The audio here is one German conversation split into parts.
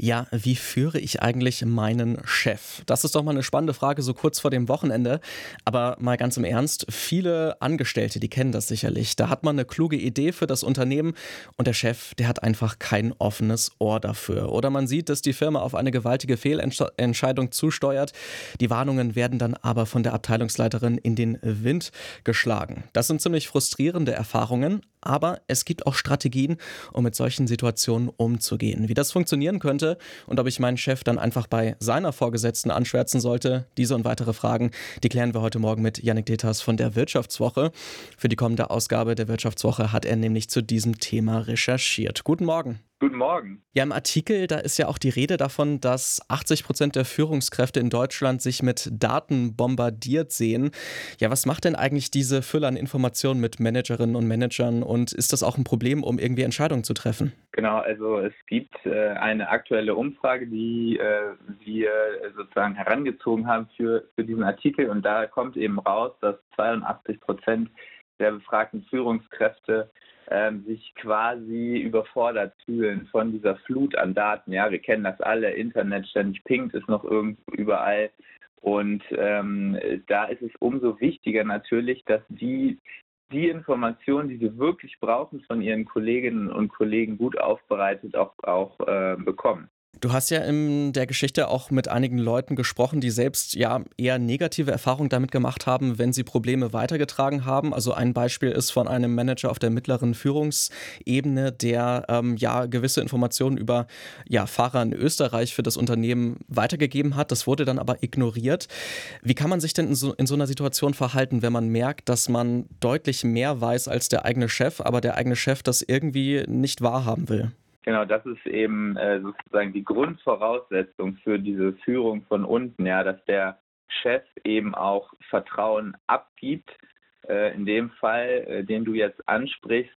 Ja, wie führe ich eigentlich meinen Chef? Das ist doch mal eine spannende Frage so kurz vor dem Wochenende. Aber mal ganz im Ernst, viele Angestellte, die kennen das sicherlich. Da hat man eine kluge Idee für das Unternehmen und der Chef, der hat einfach kein offenes Ohr dafür. Oder man sieht, dass die Firma auf eine gewaltige Fehlentscheidung zusteuert. Die Warnungen werden dann aber von der Abteilungsleiterin in den Wind geschlagen. Das sind ziemlich frustrierende Erfahrungen, aber es gibt auch Strategien, um mit solchen Situationen umzugehen. Wie das funktionieren könnte und ob ich meinen Chef dann einfach bei seiner Vorgesetzten anschwärzen sollte, diese und weitere Fragen, die klären wir heute Morgen mit Yannick Deters von der Wirtschaftswoche. Für die kommende Ausgabe der Wirtschaftswoche hat er nämlich zu diesem Thema recherchiert. Guten Morgen. Guten Morgen. Ja, im Artikel, da ist ja auch die Rede davon, dass 80 Prozent der Führungskräfte in Deutschland sich mit Daten bombardiert sehen. Ja, was macht denn eigentlich diese Fülle an Informationen mit Managerinnen und Managern und ist das auch ein Problem, um irgendwie Entscheidungen zu treffen? Genau, also es gibt äh, eine aktuelle Umfrage, die äh, wir sozusagen herangezogen haben für, für diesen Artikel und da kommt eben raus, dass 82 Prozent der befragten Führungskräfte ähm, sich quasi überfordert fühlen von dieser Flut an Daten. Ja, wir kennen das alle, Internet ständig pinkt, ist noch irgendwo überall. Und ähm, da ist es umso wichtiger natürlich, dass die die Informationen, die sie wirklich brauchen, von ihren Kolleginnen und Kollegen gut aufbereitet auch, auch äh, bekommen. Du hast ja in der Geschichte auch mit einigen Leuten gesprochen, die selbst ja eher negative Erfahrungen damit gemacht haben, wenn sie Probleme weitergetragen haben. Also ein Beispiel ist von einem Manager auf der mittleren Führungsebene, der ähm, ja gewisse Informationen über ja, Fahrer in Österreich für das Unternehmen weitergegeben hat. Das wurde dann aber ignoriert. Wie kann man sich denn in so, in so einer Situation verhalten, wenn man merkt, dass man deutlich mehr weiß als der eigene Chef, aber der eigene Chef das irgendwie nicht wahrhaben will? Genau, das ist eben äh, sozusagen die Grundvoraussetzung für diese Führung von unten, ja, dass der Chef eben auch Vertrauen abgibt. Äh, in dem Fall, äh, den du jetzt ansprichst,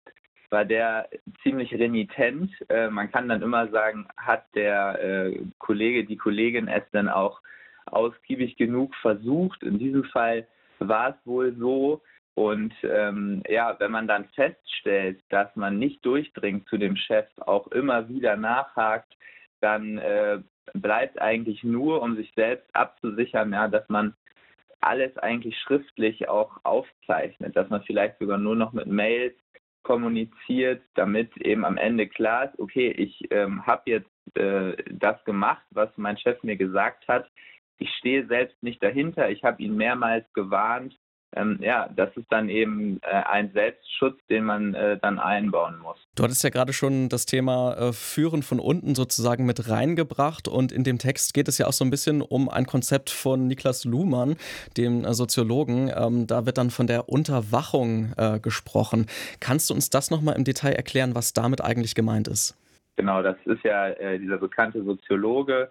war der ziemlich renitent. Äh, man kann dann immer sagen, hat der äh, Kollege, die Kollegin es dann auch ausgiebig genug versucht. In diesem Fall war es wohl so, und ähm, ja, wenn man dann feststellt, dass man nicht durchdringt zu dem Chef, auch immer wieder nachhakt, dann äh, bleibt eigentlich nur, um sich selbst abzusichern, ja, dass man alles eigentlich schriftlich auch aufzeichnet, dass man vielleicht sogar nur noch mit Mails kommuniziert, damit eben am Ende klar ist, okay, ich ähm, habe jetzt äh, das gemacht, was mein Chef mir gesagt hat. Ich stehe selbst nicht dahinter. Ich habe ihn mehrmals gewarnt ähm, ja, das ist dann eben äh, ein Selbstschutz, den man äh, dann einbauen muss. Du hattest ja gerade schon das Thema äh, Führen von unten sozusagen mit reingebracht und in dem Text geht es ja auch so ein bisschen um ein Konzept von Niklas Luhmann, dem äh, Soziologen. Ähm, da wird dann von der Unterwachung äh, gesprochen. Kannst du uns das nochmal im Detail erklären, was damit eigentlich gemeint ist? Genau, das ist ja äh, dieser bekannte Soziologe,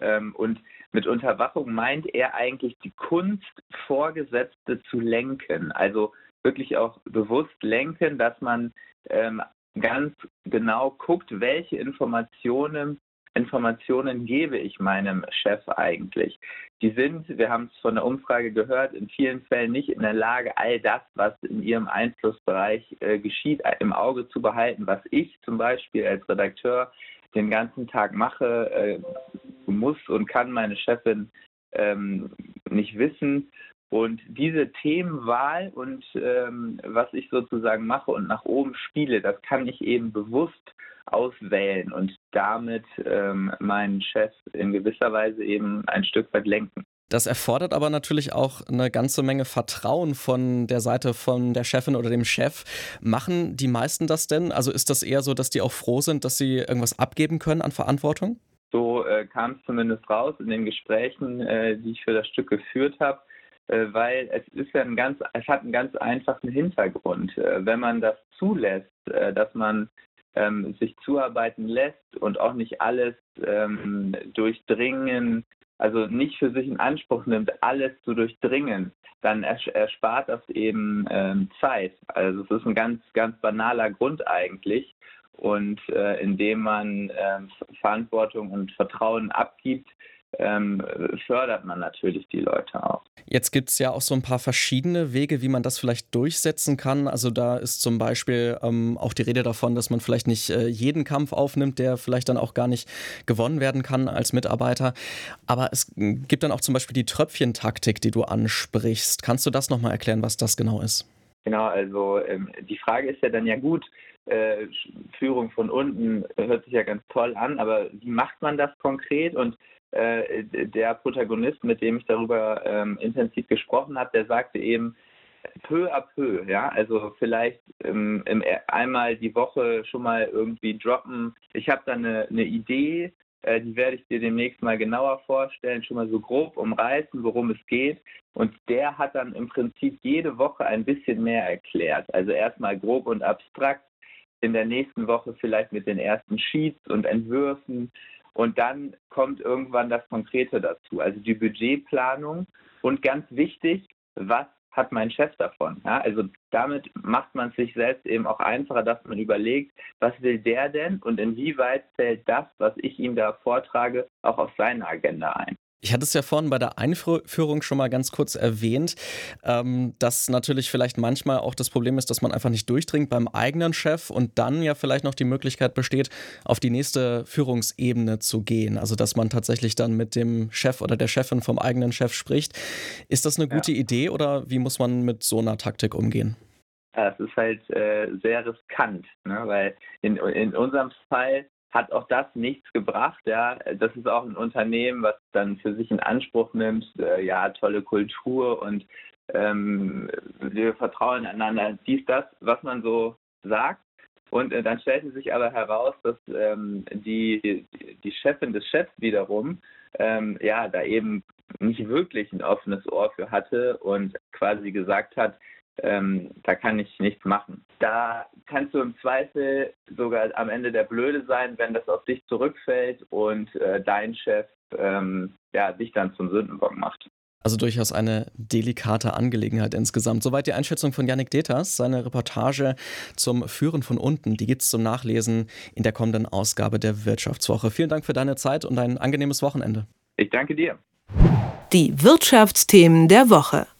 ähm, und mit Unterwachung meint er eigentlich die Kunst, Vorgesetzte zu lenken. Also wirklich auch bewusst lenken, dass man ähm, ganz genau guckt, welche Informationen Informationen gebe ich meinem Chef eigentlich? Die sind, wir haben es von der Umfrage gehört, in vielen Fällen nicht in der Lage, all das, was in ihrem Einflussbereich äh, geschieht, im Auge zu behalten, was ich zum Beispiel als Redakteur den ganzen Tag mache, äh, muss und kann meine Chefin ähm, nicht wissen. Und diese Themenwahl und ähm, was ich sozusagen mache und nach oben spiele, das kann ich eben bewusst auswählen und damit ähm, meinen Chef in gewisser Weise eben ein Stück weit lenken. Das erfordert aber natürlich auch eine ganze Menge Vertrauen von der Seite von der Chefin oder dem Chef. Machen die meisten das denn? Also ist das eher so, dass die auch froh sind, dass sie irgendwas abgeben können an Verantwortung? So äh, kam es zumindest raus in den Gesprächen, äh, die ich für das Stück geführt habe, weil es ist ja ein ganz, es hat einen ganz einfachen Hintergrund. Äh, wenn man das zulässt, äh, dass man ähm, sich zuarbeiten lässt und auch nicht alles ähm, durchdringen, also nicht für sich in Anspruch nimmt, alles zu durchdringen, dann erspart das eben ähm, Zeit. Also es ist ein ganz, ganz banaler Grund eigentlich. Und äh, indem man äh, Verantwortung und Vertrauen abgibt, ähm, fördert man natürlich die Leute auch. Jetzt gibt es ja auch so ein paar verschiedene Wege, wie man das vielleicht durchsetzen kann. Also da ist zum Beispiel ähm, auch die Rede davon, dass man vielleicht nicht äh, jeden Kampf aufnimmt, der vielleicht dann auch gar nicht gewonnen werden kann als Mitarbeiter. Aber es gibt dann auch zum Beispiel die Tröpfchentaktik, die du ansprichst. Kannst du das nochmal erklären, was das genau ist? Genau, also ähm, die Frage ist ja dann ja gut, äh, Führung von unten hört sich ja ganz toll an, aber wie macht man das konkret? Und äh, der Protagonist, mit dem ich darüber ähm, intensiv gesprochen habe, der sagte eben, peu à peu, ja, also vielleicht ähm, im, einmal die Woche schon mal irgendwie droppen. Ich habe da eine, eine Idee, äh, die werde ich dir demnächst mal genauer vorstellen, schon mal so grob umreißen, worum es geht. Und der hat dann im Prinzip jede Woche ein bisschen mehr erklärt. Also erstmal grob und abstrakt, in der nächsten Woche vielleicht mit den ersten Sheets und Entwürfen. Und dann kommt irgendwann das Konkrete dazu, also die Budgetplanung. Und ganz wichtig, was hat mein Chef davon? Ja, also damit macht man sich selbst eben auch einfacher, dass man überlegt, was will der denn und inwieweit fällt das, was ich ihm da vortrage, auch auf seine Agenda ein. Ich hatte es ja vorhin bei der Einführung schon mal ganz kurz erwähnt, ähm, dass natürlich vielleicht manchmal auch das Problem ist, dass man einfach nicht durchdringt beim eigenen Chef und dann ja vielleicht noch die Möglichkeit besteht, auf die nächste Führungsebene zu gehen. Also dass man tatsächlich dann mit dem Chef oder der Chefin vom eigenen Chef spricht. Ist das eine gute ja. Idee oder wie muss man mit so einer Taktik umgehen? Es ist halt äh, sehr riskant, ne? weil in, in unserem Fall hat auch das nichts gebracht. Ja, das ist auch ein Unternehmen, was dann für sich in Anspruch nimmt, äh, ja, tolle Kultur und ähm, wir vertrauen einander. Dies, das, was man so sagt. Und äh, dann stellte sich aber heraus, dass ähm, die, die Chefin des Chefs wiederum ähm, ja da eben nicht wirklich ein offenes Ohr für hatte und quasi gesagt hat, ähm, da kann ich nichts machen. Da kannst du im Zweifel sogar am Ende der Blöde sein, wenn das auf dich zurückfällt und äh, dein Chef ähm, ja, dich dann zum Sündenbock macht. Also durchaus eine delikate Angelegenheit insgesamt. Soweit die Einschätzung von Yannick Deters. Seine Reportage zum Führen von unten, die gibt es zum Nachlesen in der kommenden Ausgabe der Wirtschaftswoche. Vielen Dank für deine Zeit und ein angenehmes Wochenende. Ich danke dir. Die Wirtschaftsthemen der Woche.